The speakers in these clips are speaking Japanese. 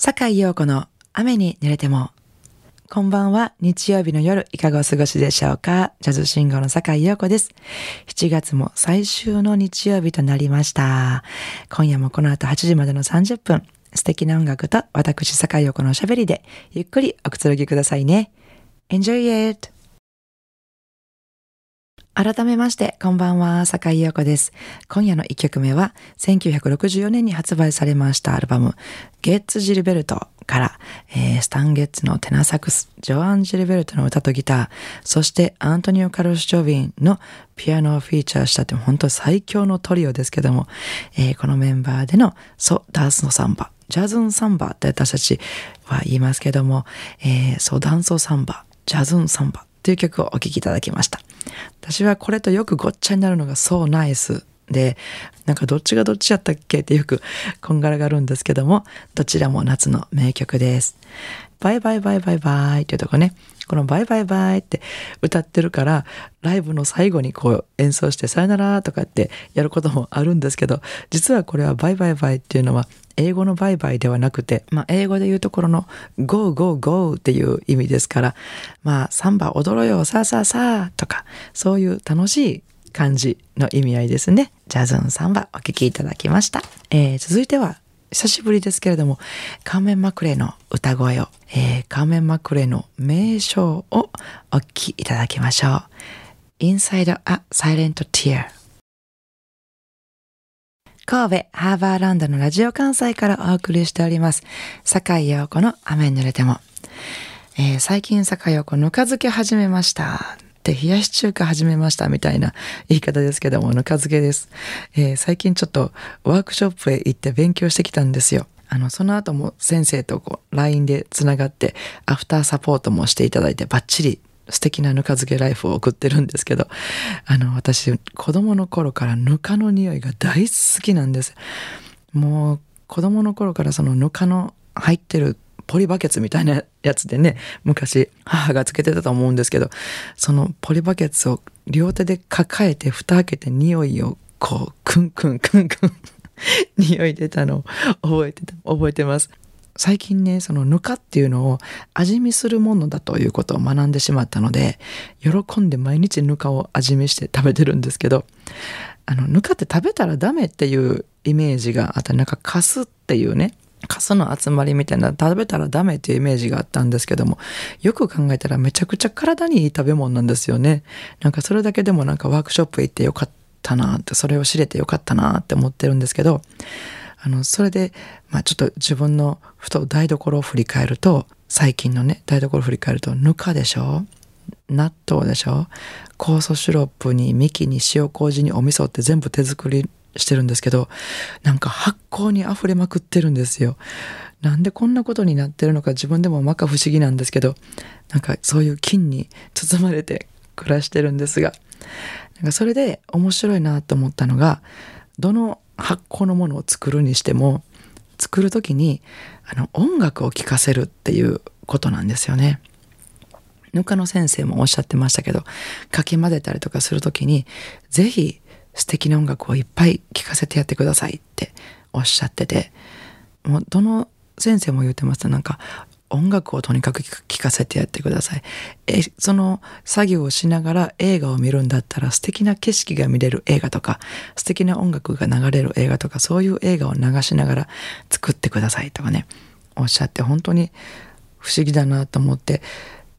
坂井陽子の雨に濡れても。こんばんは。日曜日の夜、いかがお過ごしでしょうか？ジャズシンゴの坂井陽子です。7月も最終の日曜日となりました。今夜もこの後8時までの30分、素敵な音楽と私坂井陽子のおしゃべりで、ゆっくりおくつろぎくださいね。Enjoy it! 改めまして、こんばんは、坂井陽子です。今夜の1曲目は、1964年に発売されましたアルバム、ゲッツ・ジルベルトから、えースタン・ゲッツのテナサックス、ジョアン・ジルベルトの歌とギター、そしてアントニオ・カルス・ジョビンのピアノをフィーチャーしたって、本当最強のトリオですけども、えーこのメンバーでのソ・ダンスのサンバ、ジャズン・サンバって私たちは言いますけども、えーソ・ダンソ・サンバ、ジャズン・サンバという曲をお聴きいただきました。私はこれとよくごっちゃになるのがそうナイスで、なんかどっちがどっちやったっけってよくこんがらがるんですけども、どちらも夏の名曲です。バイバイバイバイバイっていうとこね、このバイバイバイって歌ってるから、ライブの最後にこう演奏してさよならとかってやることもあるんですけど、実はこれはバイバイバイっていうのは英語のバイバイではなくて、まあ、英語で言うところの Go, Go, Go っていう意味ですから、まあ、サンバ踊ろうよ、さあさあさあとか、そういう楽しい感じの意味合いですね。ジャズンサンバお聴きいただきました。えー続いては、久しぶりですけれども、カーメン・マクレの歌声を、えーカーメン・マクレの名称をお聴きいただきましょう。Inside a Silent Tear 神戸ハーバーランドのラジオ関西からお送りしております。坂井陽子の雨に濡れても。えー最近坂井陽子ぬか漬け始めました。で、冷やし中華始めましたみたいな言い方ですけども、ぬか漬けです。えー最近ちょっとワークショップへ行って勉強してきたんですよ。あの、その後も先生とこう、LINE でつながって、アフターサポートもしていただいて、バッチリ素敵なぬか漬けライフを送ってるんですけど、あの、私、子供の頃からぬかの匂いが大好きなんです。もう、子供の頃からそのぬかの入ってるポリバケツみたいなやつでね、昔母がつけてたと思うんですけど、そのポリバケツを両手で抱えて蓋開けて匂いをこう、クンクンクンクン 匂い出たのを覚えてた、覚えてます。最近ね、そのぬかっていうのを味見するものだということを学んでしまったので、喜んで毎日ぬかを味見して食べてるんですけど、あの、ぬかって食べたらダメっていうイメージがあったなんかカスっていうね、カスの集まりみたいな食べたらダメっていうイメージがあったんですけども、よく考えたらめちゃくちゃ体にいい食べ物なんですよね。なんかそれだけでもなんかワークショップ行ってよかったなって、それを知れてよかったなって思ってるんですけど、あの、それで、まあちょっと自分のふと台所を振り返ると、最近のね、台所を振り返ると、ぬかでしょ？納豆でしょ？酵素シロップにミキに塩麹にお味噌って全部手作りしてるんですけどなんか発酵に溢れまくってるんですよ。なんでこんなことになってるのか自分でもまか不思議なんですけどなんかそういう菌に包まれて暮らしてるんですがなんかそれで面白いなと思ったのがどの発酵のものを作るにしても作る時にあの音楽を聴かせるっていうことなんですよね。ぬかの先生もおっしゃってましたけどかき混ぜたりとかする時にぜひ素敵な音楽をいっぱい聴かせてやってくださいっておっしゃっててもうどの先生も言ってましたなんか音楽をとにかく聴かせてやってください。えその作業をしながら映画を見るんだったら素敵な景色が見れる映画とか素敵な音楽が流れる映画とかそういう映画を流しながら作ってくださいとかねおっしゃって本当に不思議だなと思って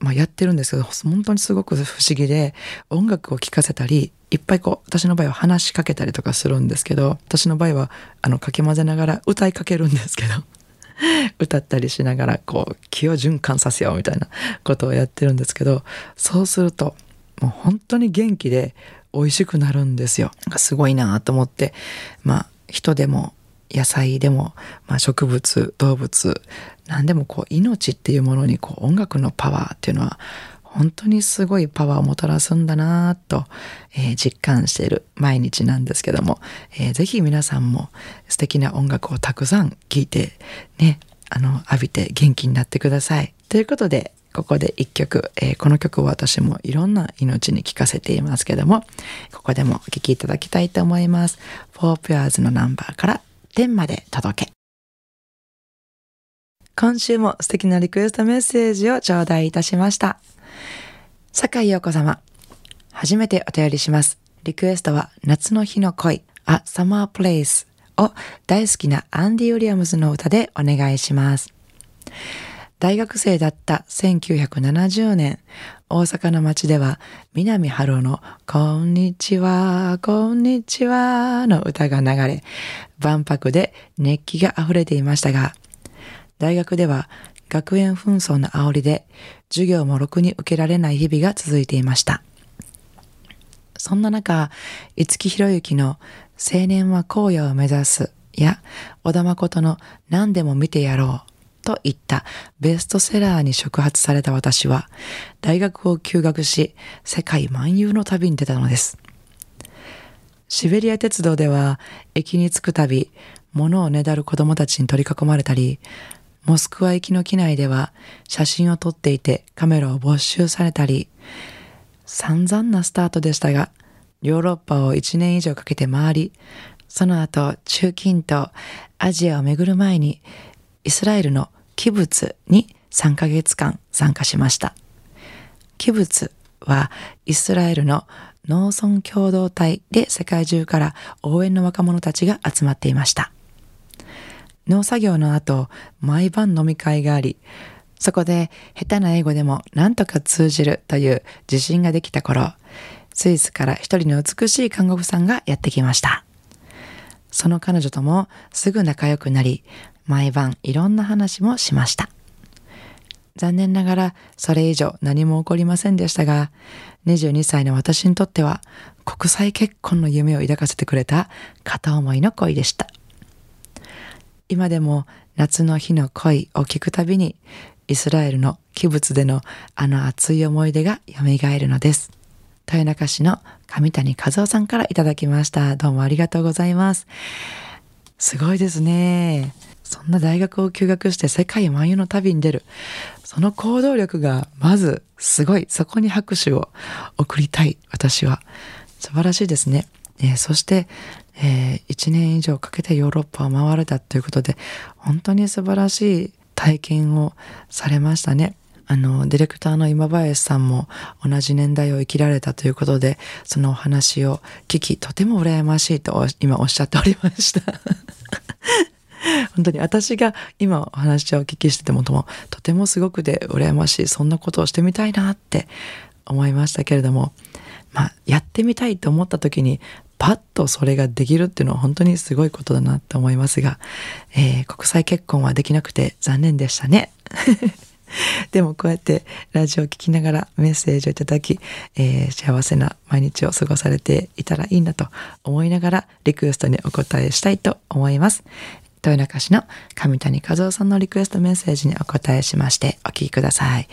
まあ、やってるんですけど本当にすごく不思議で音楽を聴かせたりいっぱいこう私の場合は話しかけたりとかするんですけど私の場合はあのかき混ぜながら歌いかけるんですけど 歌ったりしながらこう気を循環させようみたいなことをやってるんですけどそうするともう本当に元気で美味しくなるんですよ。すごいなと思ってまあ人でも野菜でも、まあ、植物動物何でもこう命っていうものにこう音楽のパワーっていうのは本当にすごいパワーをもたらすんだなと、えー実感している毎日なんですけども、えーぜひ皆さんも素敵な音楽をたくさん聴いてねあの浴びて元気になってください。ということでここで一曲、えーこの曲は私もいろんな命に聴かせていますけどもここでもお聴きいただきたいと思います。フォーペアーズのナンバーから天まで届け。今週も素敵なリクエストメッセージを頂戴いたしました。坂井陽子様、初めてお便りします。リクエストは夏の日の恋、A Summer Place を大好きなアンディ・ウィリアムズの歌でお願いします。大学生だった1970年、大阪の街では南春夫のこんにちは、こんにちはの歌が流れ、万博で熱気が溢れていましたが、大学では学園紛争の煽りで授業もろくに受けられない日々が続いていました。そんな中、五木ひろゆきの青年は荒野を目指すや小田誠の何でも見てやろうといったベストセラーに触発された私は大学を休学し世界漫遊の旅に出たのです。シベリア鉄道では駅に着くたび物をねだる子供たちに取り囲まれたりモスクワ行きの機内では写真を撮っていてカメラを没収されたり散々なスタートでしたがヨーロッパを1年以上かけて回りその後中近東アジアを巡る前にイスラエルのキブツに3ヶ月間参加しました。キブツはイスラエルの農村共同体で世界中から応援の若者たちが集まっていました。農作業の後、毎晩飲み会があり、そこで下手な英語でも何とか通じるという自信ができた頃、スイスから一人の美しい看護婦さんがやってきました。その彼女ともすぐ仲良くなり、毎晩いろんな話もしました。残念ながらそれ以上何も起こりませんでしたが、22歳の私にとっては国際結婚の夢を抱かせてくれた片思いの恋でした。今でも夏の日の恋を聞くたびにイスラエルの器物でのあの熱い思い出が蘇るのです。豊中市の上谷和夫さんからいただきました。どうもありがとうございます。すごいですね。そんな大学を休学して世界漫遊の旅に出る。その行動力がまずすごい。そこに拍手を送りたい。私は。素晴らしいですね。えー、そして、えー、1年以上かけてヨーロッパを回れたということで、本当に素晴らしい体験をされましたね。あの、ディレクターの今林さんも同じ年代を生きられたということで、そのお話を聞き、とても羨ましいと今おっしゃっておりました。本当に私が今お話をお聞きしててもととてもすごくで羨ましいそんなことをしてみたいなって思いましたけれどもまあやってみたいと思った時にパッとそれができるっていうのは本当にすごいことだなって思いますが、えー、国際結婚はできなくて残念でしたね。でもこうやってラジオを聴きながらメッセージをいただき、えー、幸せな毎日を過ごされていたらいいなと思いながらリクエストにお答えしたいと思います。豊中市の上谷和夫さんのリクエストメッセージにお答えしましてお聴きください。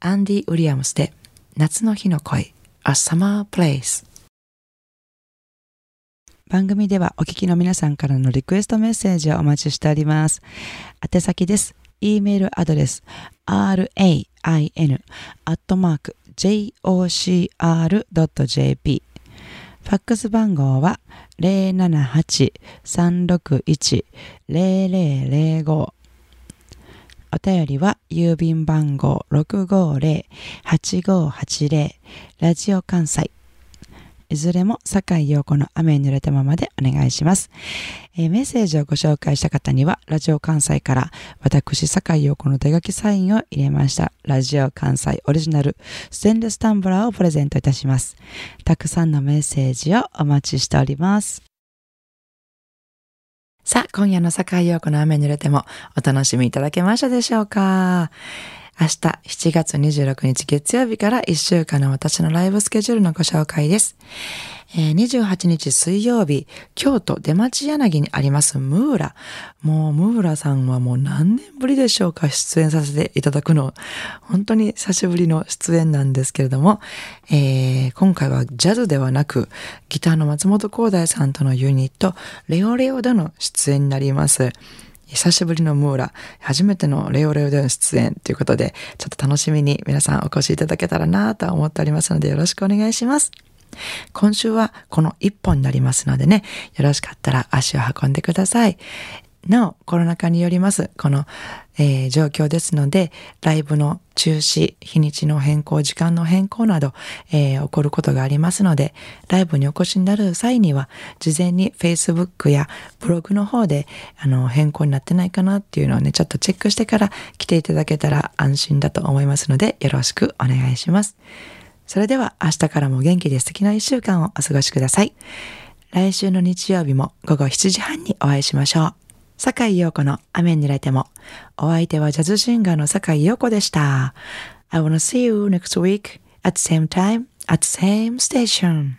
アンディ・ウィリアムスで夏の日の恋 A Summer Place 番組ではお聞きの皆さんからのリクエストメッセージをお待ちしております。宛先です。e メールアドレス rain.jocr.jp ファックス番号は078-361-0005お便りは郵便番号650-8580ラジオ関西いずれも坂井陽子の雨に濡れたままでお願いします、えー、メッセージをご紹介した方には、ラジオ関西から私坂井陽子の手書きサインを入れました、ラジオ関西オリジナルステンレスタンブラーをプレゼントいたします。たくさんのメッセージをお待ちしております。さあ、今夜の坂井陽子の雨に濡れてもお楽しみいただけましたでしょうか？明日7月26日月曜日から1週間の私のライブスケジュールのご紹介です。えー、28日水曜日、京都出町柳にありますムーラ。もうムーラさんはもう何年ぶりでしょうか出演させていただくの。本当に久しぶりの出演なんですけれども、えー、今回はジャズではなくギターの松本光大さんとのユニットレオレオでの出演になります。久しぶりのムーラ、初めてのレオレオでの出演ということで、ちょっと楽しみに皆さんお越しいただけたらなと思っておりますのでよろしくお願いします。今週はこの一本になりますのでね、よろしかったら足を運んでください。なお、コロナ禍によります、この、えー、状況ですので、ライブの中止、日にちの変更、時間の変更など、えー、起こることがありますので、ライブにお越しになる際には、事前に Facebook やブログの方で、あの、変更になってないかなっていうのをね、ちょっとチェックしてから来ていただけたら安心だと思いますので、よろしくお願いします。それでは明日からも元気で素敵な一週間をお過ごしください。来週の日曜日も午後7時半にお会いしましょう。坂井陽子の雨に濡れても。お相手はジャズシンガーの坂井陽子でした。I wanna see you next week at same time at same station.